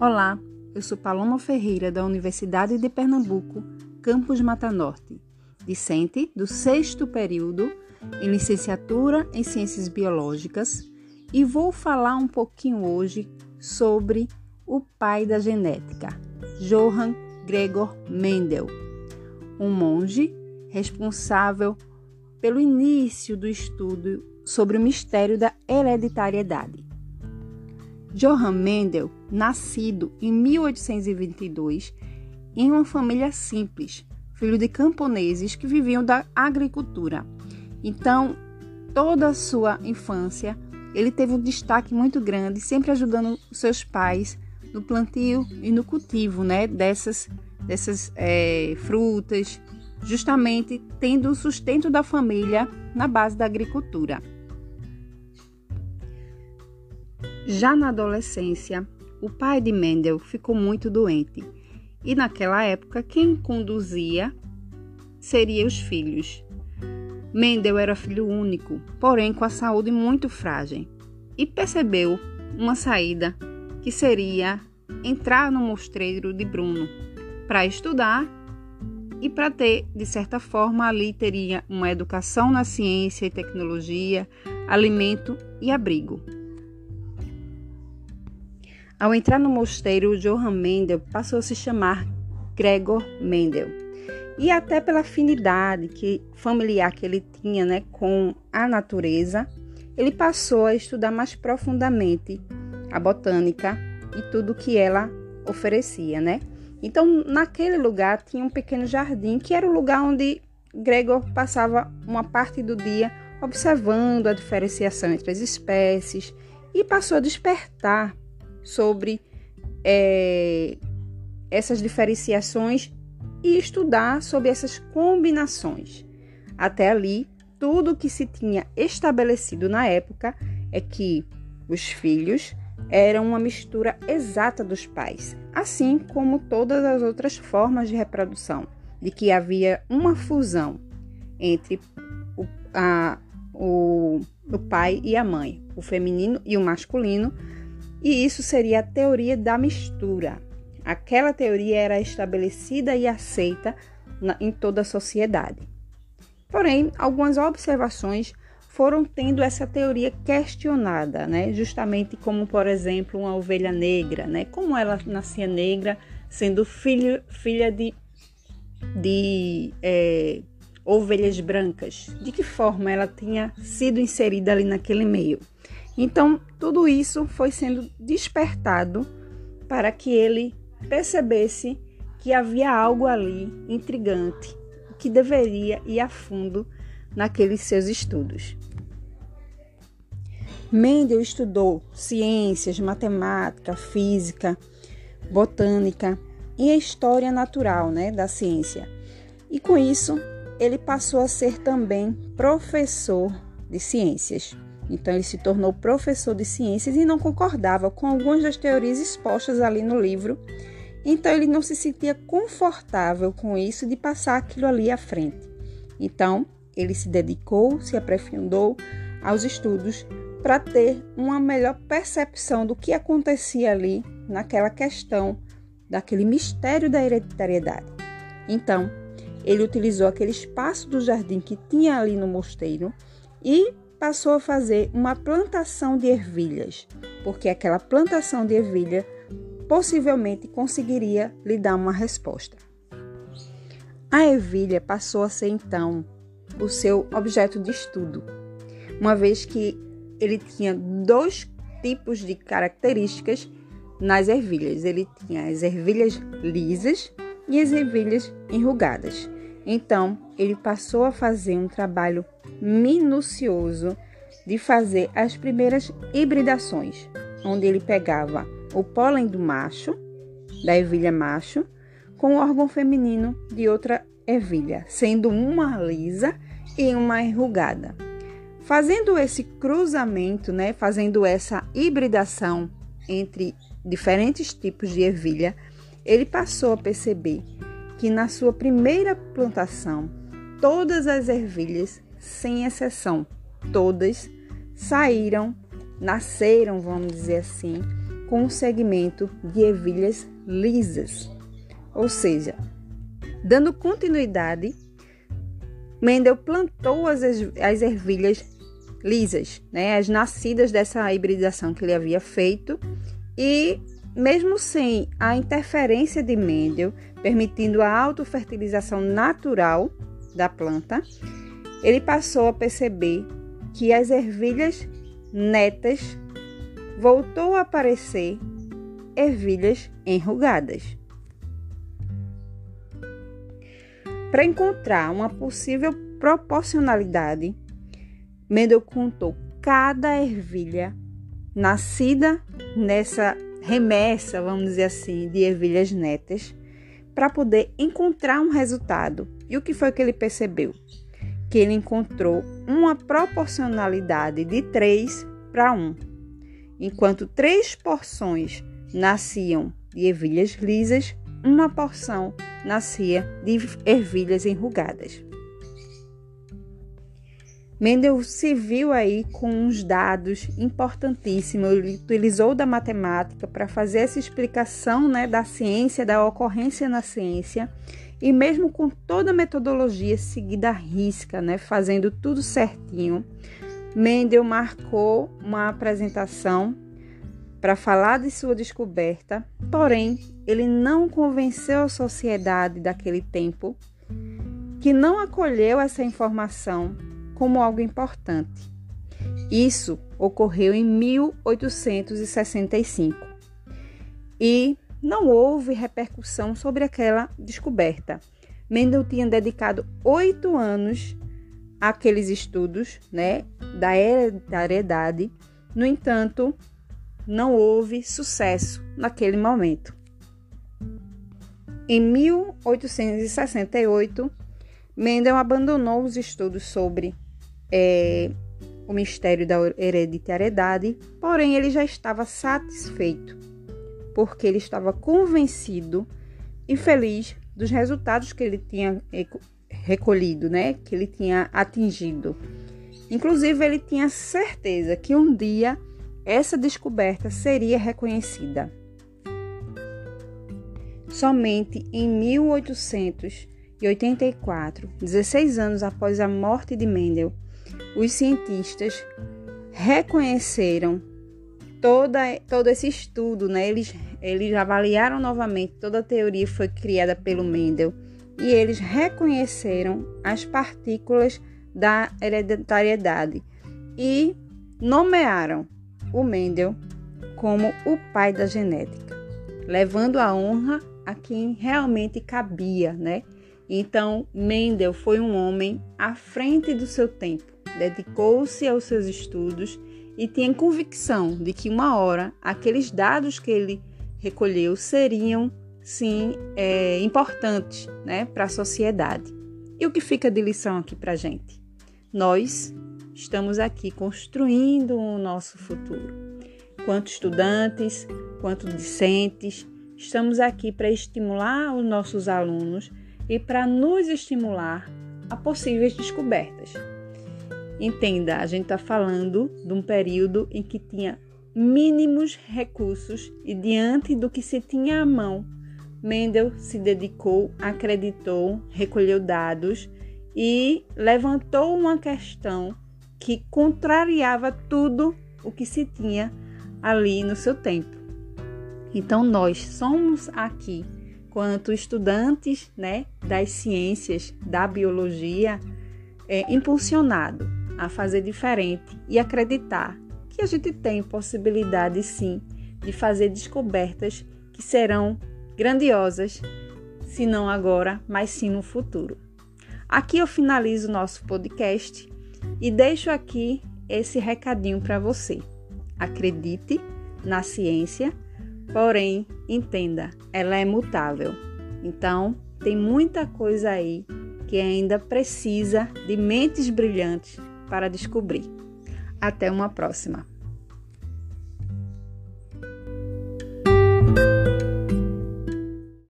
Olá, eu sou Paloma Ferreira da Universidade de Pernambuco, campus Mata Norte, discente do sexto período em licenciatura em Ciências Biológicas e vou falar um pouquinho hoje sobre o pai da genética, Johann Gregor Mendel, um monge responsável pelo início do estudo sobre o mistério da hereditariedade. Johann Mendel, nascido em 1822 em uma família simples, filho de camponeses que viviam da agricultura. Então, toda a sua infância, ele teve um destaque muito grande, sempre ajudando seus pais no plantio e no cultivo né, dessas, dessas é, frutas, justamente tendo o sustento da família na base da agricultura. Já na adolescência, o pai de Mendel ficou muito doente e naquela época quem conduzia seria os filhos. Mendel era filho único, porém com a saúde muito frágil, e percebeu uma saída que seria entrar no mostreiro de Bruno para estudar e para ter, de certa forma, ali teria uma educação na ciência e tecnologia, alimento e abrigo. Ao entrar no mosteiro, Johann Mendel passou a se chamar Gregor Mendel. E até pela afinidade que, familiar que ele tinha né, com a natureza, ele passou a estudar mais profundamente a botânica e tudo que ela oferecia, né? Então, naquele lugar tinha um pequeno jardim que era o lugar onde Gregor passava uma parte do dia observando a diferenciação entre as espécies e passou a despertar sobre é, essas diferenciações e estudar sobre essas combinações. Até ali, tudo o que se tinha estabelecido na época é que os filhos eram uma mistura exata dos pais, assim como todas as outras formas de reprodução, de que havia uma fusão entre o, a, o, o pai e a mãe, o feminino e o masculino, e isso seria a teoria da mistura. Aquela teoria era estabelecida e aceita na, em toda a sociedade. Porém, algumas observações foram tendo essa teoria questionada, né? Justamente como, por exemplo, uma ovelha negra, né? Como ela nascia negra, sendo filho, filha de, de é, ovelhas brancas. De que forma ela tinha sido inserida ali naquele meio? Então, tudo isso foi sendo despertado para que ele percebesse que havia algo ali intrigante, que deveria ir a fundo naqueles seus estudos. Mendel estudou ciências, matemática, física, botânica e a história natural né, da ciência. E com isso, ele passou a ser também professor de ciências. Então ele se tornou professor de ciências e não concordava com algumas das teorias expostas ali no livro. Então ele não se sentia confortável com isso de passar aquilo ali à frente. Então ele se dedicou, se aprofundou aos estudos para ter uma melhor percepção do que acontecia ali naquela questão daquele mistério da hereditariedade. Então, ele utilizou aquele espaço do jardim que tinha ali no mosteiro e passou a fazer uma plantação de ervilhas, porque aquela plantação de ervilha possivelmente conseguiria lhe dar uma resposta. A ervilha passou a ser então o seu objeto de estudo, uma vez que ele tinha dois tipos de características nas ervilhas. Ele tinha as ervilhas lisas e as ervilhas enrugadas. Então, ele passou a fazer um trabalho minucioso de fazer as primeiras hibridações, onde ele pegava o pólen do macho, da ervilha macho, com o órgão feminino de outra ervilha, sendo uma lisa e uma enrugada. Fazendo esse cruzamento, né, fazendo essa hibridação entre diferentes tipos de ervilha, ele passou a perceber que na sua primeira plantação, todas as ervilhas, sem exceção, todas saíram, nasceram, vamos dizer assim, com o segmento de ervilhas lisas. Ou seja, dando continuidade, Mendel plantou as, as ervilhas lisas, né, as nascidas dessa hibridação que ele havia feito, e mesmo sem a interferência de Mendel, permitindo a autofertilização natural da planta, ele passou a perceber que as ervilhas netas voltou a aparecer ervilhas enrugadas. Para encontrar uma possível proporcionalidade, Mendel contou cada ervilha nascida nessa remessa, vamos dizer assim, de ervilhas netas, para poder encontrar um resultado. E o que foi que ele percebeu? Que ele encontrou uma proporcionalidade de 3 para 1. Enquanto três porções nasciam de ervilhas lisas, uma porção nascia de ervilhas enrugadas. Mendel se viu aí com uns dados importantíssimos. Ele utilizou da matemática para fazer essa explicação né, da ciência, da ocorrência na ciência, e mesmo com toda a metodologia seguida à risca, né, fazendo tudo certinho, Mendel marcou uma apresentação para falar de sua descoberta, porém, ele não convenceu a sociedade daquele tempo que não acolheu essa informação como algo importante. Isso ocorreu em 1865 e não houve repercussão sobre aquela descoberta. Mendel tinha dedicado oito anos àqueles estudos né, da hereditariedade, no entanto, não houve sucesso naquele momento. Em 1868, Mendel abandonou os estudos sobre é, o mistério da hereditariedade, porém ele já estava satisfeito, porque ele estava convencido e feliz dos resultados que ele tinha recolhido, né? Que ele tinha atingido. Inclusive, ele tinha certeza que um dia essa descoberta seria reconhecida. Somente em 1884, 16 anos após a morte de Mendel, os cientistas reconheceram toda, todo esse estudo, né? Eles, eles avaliaram novamente toda a teoria foi criada pelo Mendel e eles reconheceram as partículas da hereditariedade e nomearam o Mendel como o pai da genética, levando a honra a quem realmente cabia, né? Então, Mendel foi um homem à frente do seu tempo dedicou-se aos seus estudos e tinha convicção de que uma hora aqueles dados que ele recolheu seriam sim é, importantes né, para a sociedade. E o que fica de lição aqui para a gente? Nós estamos aqui construindo o nosso futuro. Quanto estudantes, quanto discentes, estamos aqui para estimular os nossos alunos e para nos estimular a possíveis descobertas. Entenda, a gente está falando de um período em que tinha mínimos recursos e diante do que se tinha à mão, Mendel se dedicou, acreditou, recolheu dados e levantou uma questão que contrariava tudo o que se tinha ali no seu tempo. Então nós somos aqui, quanto estudantes, né, das ciências, da biologia, é, a fazer diferente e acreditar que a gente tem possibilidade sim de fazer descobertas que serão grandiosas, se não agora, mas sim no futuro. Aqui eu finalizo o nosso podcast e deixo aqui esse recadinho para você. Acredite na ciência, porém, entenda, ela é mutável. Então, tem muita coisa aí que ainda precisa de mentes brilhantes para descobrir. Até uma próxima!